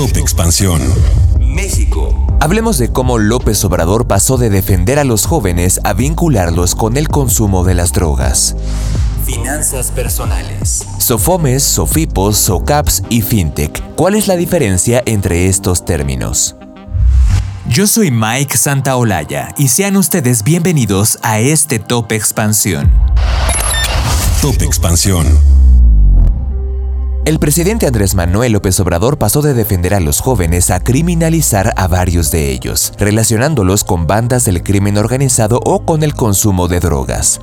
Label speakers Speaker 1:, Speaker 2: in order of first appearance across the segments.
Speaker 1: Top Expansión.
Speaker 2: México. Hablemos de cómo López Obrador pasó de defender a los jóvenes a vincularlos con el consumo de las drogas. Finanzas personales. Sofomes, Sofipos, Socaps y FinTech. ¿Cuál es la diferencia entre estos términos? Yo soy Mike Santaolalla y sean ustedes bienvenidos a este Top Expansión.
Speaker 1: Top Expansión.
Speaker 2: El presidente Andrés Manuel López Obrador pasó de defender a los jóvenes a criminalizar a varios de ellos, relacionándolos con bandas del crimen organizado o con el consumo de drogas.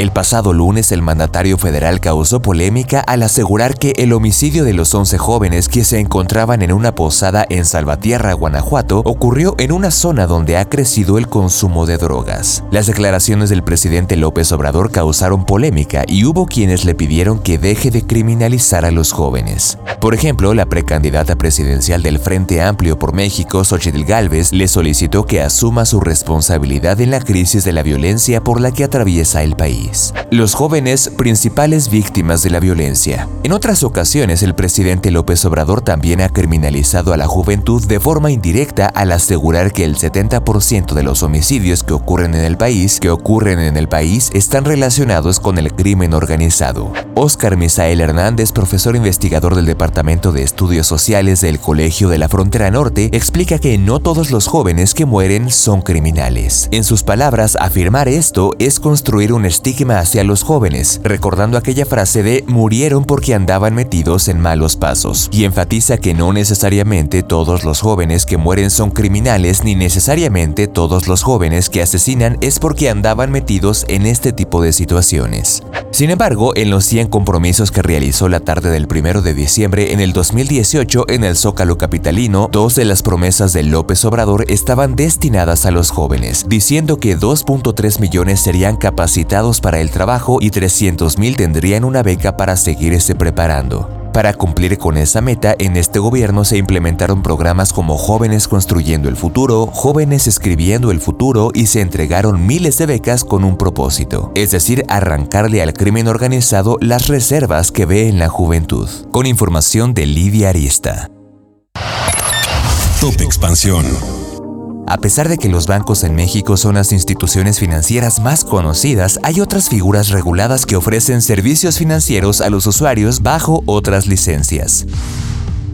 Speaker 2: El pasado lunes el mandatario federal causó polémica al asegurar que el homicidio de los 11 jóvenes que se encontraban en una posada en Salvatierra, Guanajuato, ocurrió en una zona donde ha crecido el consumo de drogas. Las declaraciones del presidente López Obrador causaron polémica y hubo quienes le pidieron que deje de criminalizar a los jóvenes. Por ejemplo, la precandidata presidencial del Frente Amplio por México, Xochitl Gálvez, le solicitó que asuma su responsabilidad en la crisis de la violencia por la que atraviesa el país los jóvenes principales víctimas de la violencia. En otras ocasiones, el presidente López Obrador también ha criminalizado a la juventud de forma indirecta al asegurar que el 70% de los homicidios que ocurren en el país, que ocurren en el país, están relacionados con el crimen organizado. Oscar Misael Hernández, profesor investigador del Departamento de Estudios Sociales del Colegio de la Frontera Norte, explica que no todos los jóvenes que mueren son criminales. En sus palabras, afirmar esto es construir un estigma hacia los jóvenes, recordando aquella frase de murieron porque andaban metidos en malos pasos, y enfatiza que no necesariamente todos los jóvenes que mueren son criminales ni necesariamente todos los jóvenes que asesinan es porque andaban metidos en este tipo de situaciones. Sin embargo, en los 100 compromisos que realizó la tarde del 1 de diciembre en el 2018 en el Zócalo Capitalino, dos de las promesas de López Obrador estaban destinadas a los jóvenes, diciendo que 2.3 millones serían capacitados para el trabajo y 300.000 tendrían una beca para seguirse preparando. Para cumplir con esa meta, en este gobierno se implementaron programas como Jóvenes Construyendo el Futuro, Jóvenes Escribiendo el Futuro y se entregaron miles de becas con un propósito, es decir, arrancarle al crimen organizado las reservas que ve en la juventud. Con información de Lidia Arista.
Speaker 1: Top Expansión.
Speaker 2: A pesar de que los bancos en México son las instituciones financieras más conocidas, hay otras figuras reguladas que ofrecen servicios financieros a los usuarios bajo otras licencias.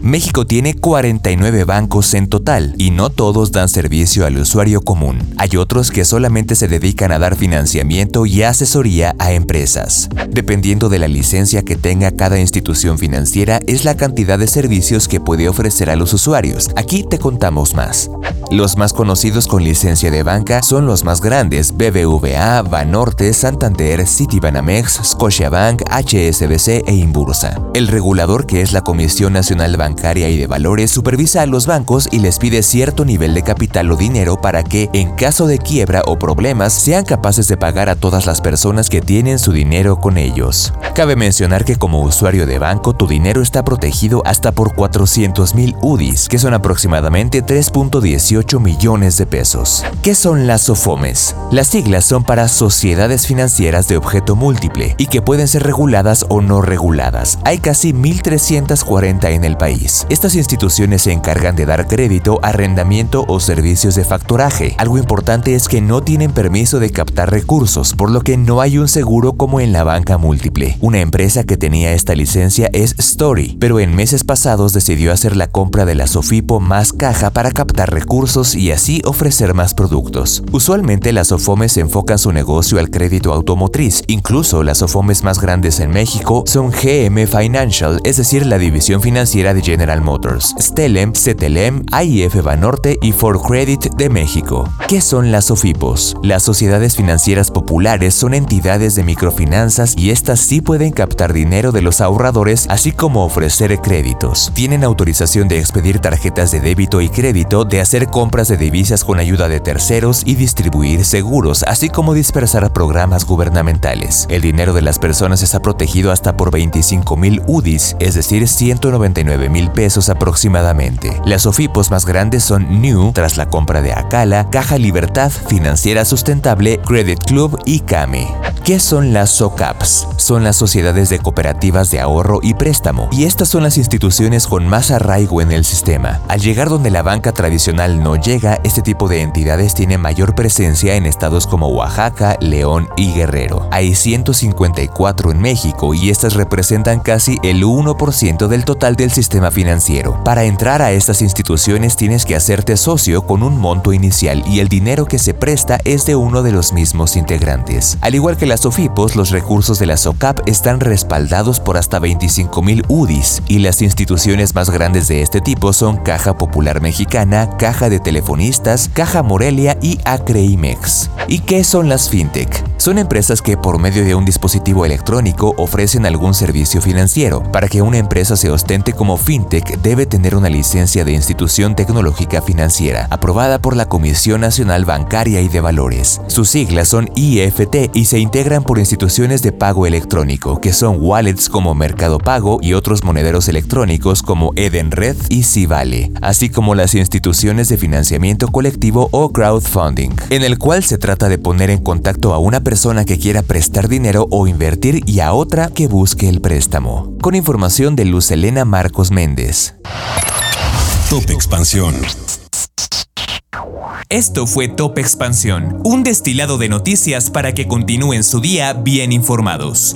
Speaker 2: México tiene 49 bancos en total y no todos dan servicio al usuario común. Hay otros que solamente se dedican a dar financiamiento y asesoría a empresas. Dependiendo de la licencia que tenga cada institución financiera es la cantidad de servicios que puede ofrecer a los usuarios. Aquí te contamos más. Los más conocidos con licencia de banca son los más grandes, BBVA, Banorte, Santander, Citibanamex, Scotiabank, HSBC e Inbursa. El regulador que es la Comisión Nacional Bancaria bancaria y de valores supervisa a los bancos y les pide cierto nivel de capital o dinero para que, en caso de quiebra o problemas, sean capaces de pagar a todas las personas que tienen su dinero con ellos. Cabe mencionar que como usuario de banco, tu dinero está protegido hasta por 400 mil UDIs, que son aproximadamente 3.18 millones de pesos. ¿Qué son las SOFOMES? Las siglas son para sociedades financieras de objeto múltiple y que pueden ser reguladas o no reguladas. Hay casi 1.340 en el país estas instituciones se encargan de dar crédito, arrendamiento o servicios de factoraje. Algo importante es que no tienen permiso de captar recursos, por lo que no hay un seguro como en la banca múltiple. Una empresa que tenía esta licencia es Story, pero en meses pasados decidió hacer la compra de la Sofipo más caja para captar recursos y así ofrecer más productos. Usualmente las Sofomes enfocan su negocio al crédito automotriz, incluso las Sofomes más grandes en México son GM Financial, es decir, la división financiera de General Motors, Stelem, CTLM, AIF Banorte y For Credit de México. ¿Qué son las SOFIPOS? Las sociedades financieras populares son entidades de microfinanzas y estas sí pueden captar dinero de los ahorradores así como ofrecer créditos. Tienen autorización de expedir tarjetas de débito y crédito, de hacer compras de divisas con ayuda de terceros y distribuir seguros, así como dispersar programas gubernamentales. El dinero de las personas está protegido hasta por 25 mil UDIs, es decir, 199 mil pesos aproximadamente. Las OFIPOS más grandes son New, tras la compra de Acala, Caja Libertad, Financiera Sustentable, Credit Club y Cami. ¿Qué son las SOCAPs? Son las sociedades de cooperativas de ahorro y préstamo, y estas son las instituciones con más arraigo en el sistema. Al llegar donde la banca tradicional no llega, este tipo de entidades tiene mayor presencia en estados como Oaxaca, León y Guerrero. Hay 154 en México y estas representan casi el 1% del total del sistema financiero. Para entrar a estas instituciones tienes que hacerte socio con un monto inicial y el dinero que se presta es de uno de los mismos integrantes. Al igual que las SOFIPOS, los recursos de la SOCAP están respaldados por hasta 25.000 UDIs y las instituciones más grandes de este tipo son Caja Popular Mexicana, Caja de Telefonistas, Caja Morelia y Acreimex. ¿Y qué son las FinTech? Son empresas que por medio de un dispositivo electrónico ofrecen algún servicio financiero. Para que una empresa se ostente como fintech debe tener una licencia de institución tecnológica financiera, aprobada por la Comisión Nacional Bancaria y de Valores. Sus siglas son IFT y se integran por instituciones de pago electrónico, que son wallets como Mercado Pago y otros monederos electrónicos como Edenred y Civale, así como las instituciones de financiamiento colectivo o crowdfunding, en el cual se trata de poner en contacto a una persona que quiera prestar dinero o invertir y a otra que busque el préstamo. Con información de Luz Elena Marcos Méndez.
Speaker 1: Top Expansión.
Speaker 3: Esto fue Top Expansión, un destilado de noticias para que continúen su día bien informados.